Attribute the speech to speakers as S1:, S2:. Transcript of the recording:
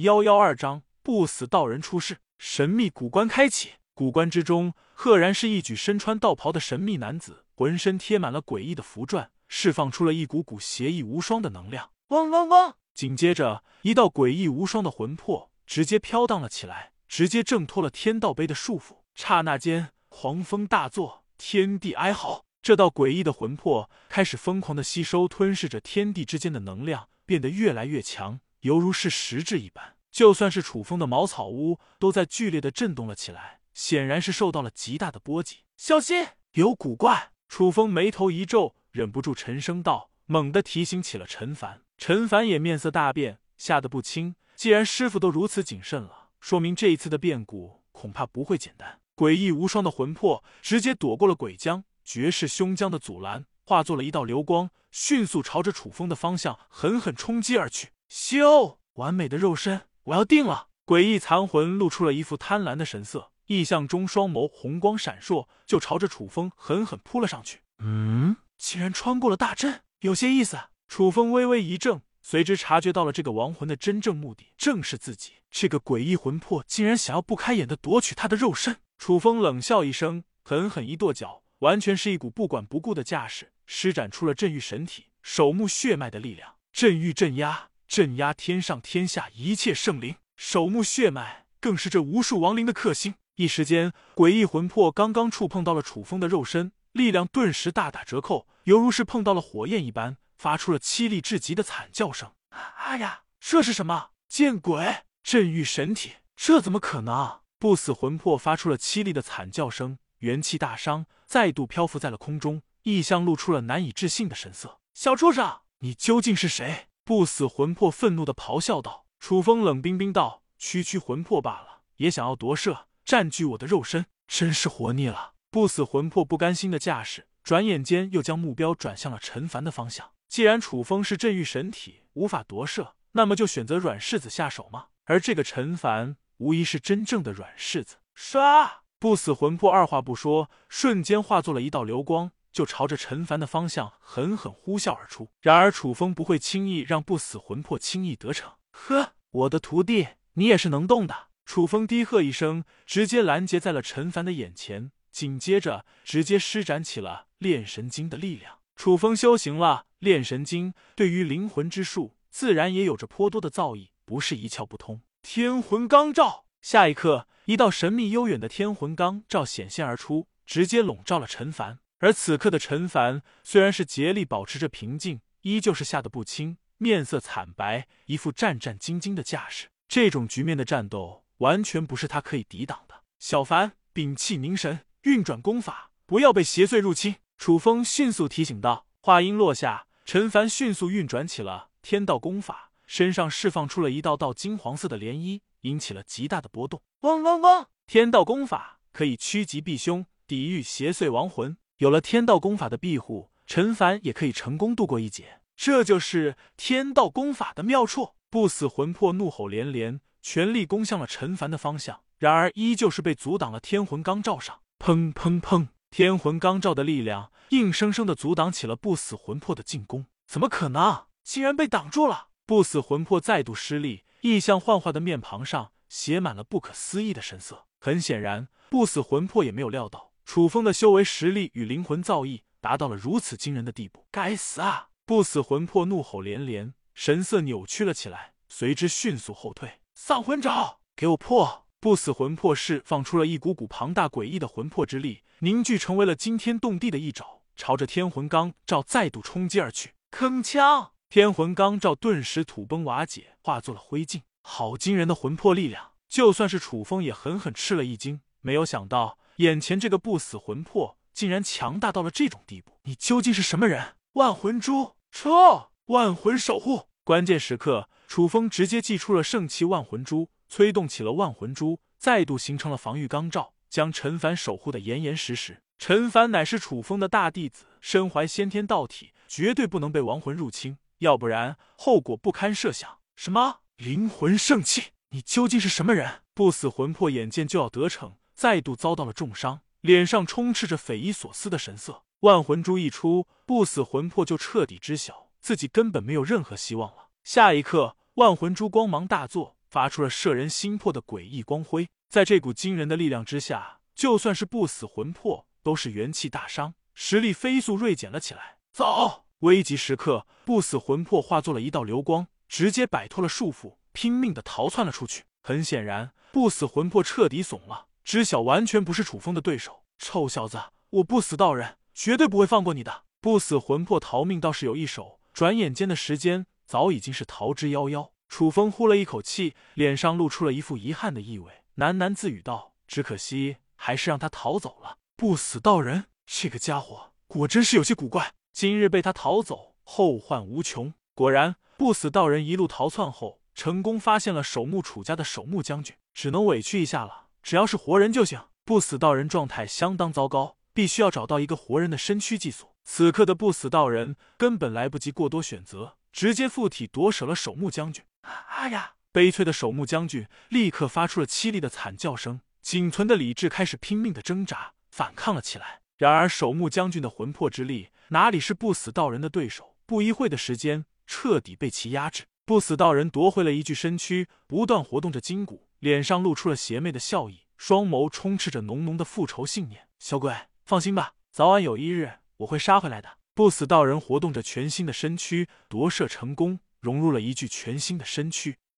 S1: 幺幺二章不死道人出世，神秘古棺开启。古棺之中，赫然是一具身穿道袍的神秘男子，浑身贴满了诡异的符篆，释放出了一股股邪异无双的能量。
S2: 嗡嗡嗡！
S1: 紧接着，一道诡异无双的魂魄直接飘荡了起来，直接挣脱了天道碑的束缚。刹那间，狂风大作，天地哀嚎。这道诡异的魂魄开始疯狂的吸收、吞噬着天地之间的能量，变得越来越强，犹如是实质一般。就算是楚风的茅草屋，都在剧烈的震动了起来。显然是受到了极大的波及，
S2: 小心
S1: 有古怪！楚风眉头一皱，忍不住沉声道，猛地提醒起了陈凡。陈凡也面色大变，吓得不轻。既然师傅都如此谨慎了，说明这一次的变故恐怕不会简单。诡异无双的魂魄直接躲过了鬼将、绝世凶将的阻拦，化作了一道流光，迅速朝着楚风的方向狠狠冲击而去。
S2: 修，完美的肉身，我要定了！
S1: 诡异残魂露出了一副贪婪的神色。异象中，双眸红光闪烁，就朝着楚风狠狠扑了上去。
S2: 嗯，竟然穿过了大阵，有些意思。
S1: 楚风微微一怔，随之察觉到了这个亡魂的真正目的，正是自己。这个诡异魂魄竟然想要不开眼的夺取他的肉身。楚风冷笑一声，狠狠一跺脚，完全是一股不管不顾的架势，施展出了镇狱神体、守墓血脉的力量。镇狱镇压，镇压天上天下一切圣灵。守墓血脉更是这无数亡灵的克星。一时间，诡异魂魄刚刚触碰到了楚风的肉身，力量顿时大打折扣，犹如是碰到了火焰一般，发出了凄厉至极的惨叫声。
S2: 哎呀，这是什么？见鬼！
S1: 镇狱神体，这怎么可能？不死魂魄发出了凄厉的惨叫声，元气大伤，再度漂浮在了空中。异象露出了难以置信的神色。
S2: 小畜生，
S1: 你究竟是谁？不死魂魄愤怒的咆哮道。楚风冷冰冰道：“区区魂魄罢了，也想要夺舍？”占据我的肉身，真是活腻了！不死魂魄不甘心的架势，转眼间又将目标转向了陈凡的方向。既然楚风是镇狱神体，无法夺舍，那么就选择软柿子下手吗？而这个陈凡，无疑是真正的软柿子。
S2: 唰！
S1: 不死魂魄二话不说，瞬间化作了一道流光，就朝着陈凡的方向狠狠呼啸而出。然而楚风不会轻易让不死魂魄轻易得逞。
S2: 呵，我的徒弟，你也是能动的。
S1: 楚风低喝一声，直接拦截在了陈凡的眼前，紧接着直接施展起了炼神经的力量。楚风修行了炼神经，对于灵魂之术自然也有着颇多的造诣，不是一窍不通。天魂罡罩，下一刻，一道神秘悠远的天魂罡罩显现而出，直接笼罩了陈凡。而此刻的陈凡虽然是竭力保持着平静，依旧是吓得不轻，面色惨白，一副战战兢兢的架势。这种局面的战斗。完全不是他可以抵挡的。小凡，屏气凝神，运转功法，不要被邪祟入侵。楚风迅速提醒道。话音落下，陈凡迅速运转起了天道功法，身上释放出了一道道金黄色的涟漪，引起了极大的波动。
S2: 嗡嗡嗡！
S1: 天道功法可以趋吉避凶，抵御邪祟亡魂。有了天道功法的庇护，陈凡也可以成功度过一劫。这就是天道功法的妙处。不死魂魄怒吼连连。全力攻向了陈凡的方向，然而依旧是被阻挡了天魂罡罩上。砰砰砰！天魂罡罩的力量硬生生的阻挡起了不死魂魄的进攻。怎么可能？竟然被挡住了！不死魂魄再度失利，异象幻化的面庞上写满了不可思议的神色。很显然，不死魂魄也没有料到楚风的修为实力与灵魂造诣达到了如此惊人的地步。
S2: 该死啊！
S1: 不死魂魄怒吼连连，神色扭曲了起来，随之迅速后退。
S2: 丧魂爪，
S1: 给我破！不死魂魄释放出了一股股庞大诡异的魂魄之力，凝聚成为了惊天动地的一爪，朝着天魂罡罩再度冲击而去。
S2: 铿锵！
S1: 天魂罡罩顿时土崩瓦解，化作了灰烬。好惊人的魂魄力量！就算是楚风也狠狠吃了一惊，没有想到眼前这个不死魂魄竟然强大到了这种地步。你究竟是什么人？
S2: 万魂珠，
S1: 撤！万魂守护！关键时刻。楚风直接祭出了圣器万魂珠，催动起了万魂珠，再度形成了防御罡罩，将陈凡守护的严严实实。陈凡乃是楚风的大弟子，身怀先天道体，绝对不能被亡魂入侵，要不然后果不堪设想。什么灵魂圣器？你究竟是什么人？不死魂魄眼见就要得逞，再度遭到了重伤，脸上充斥着匪夷所思的神色。万魂珠一出，不死魂魄就彻底知晓自己根本没有任何希望了。下一刻。万魂珠光芒大作，发出了摄人心魄的诡异光辉。在这股惊人的力量之下，就算是不死魂魄都是元气大伤，实力飞速锐减了起来。
S2: 走！
S1: 危急时刻，不死魂魄化作了一道流光，直接摆脱了束缚，拼命的逃窜了出去。很显然，不死魂魄彻底怂了，知晓完全不是楚风的对手。臭小子，我不死道人绝对不会放过你的！不死魂魄逃命倒是有一手，转眼间的时间早已经是逃之夭夭。楚风呼了一口气，脸上露出了一副遗憾的意味，喃喃自语道：“只可惜，还是让他逃走了。不死道人这个家伙果真是有些古怪。今日被他逃走，后患无穷。”果然，不死道人一路逃窜后，成功发现了守墓楚家的守墓将军，只能委屈一下了。只要是活人就行。不死道人状态相当糟糕，必须要找到一个活人的身躯寄宿。此刻的不死道人根本来不及过多选择，直接附体夺舍了守墓将军。
S2: 啊呀！
S1: 悲催的守墓将军立刻发出了凄厉的惨叫声，仅存的理智开始拼命的挣扎反抗了起来。然而守墓将军的魂魄之力哪里是不死道人的对手？不一会的时间，彻底被其压制。不死道人夺回了一具身躯，不断活动着筋骨，脸上露出了邪魅的笑意。双眸充斥着浓浓的复仇信念。小鬼，放心吧，早晚有一日我会杀回来的。不死道人活动着全新的身躯，夺舍成功，融入了一具全新的身躯。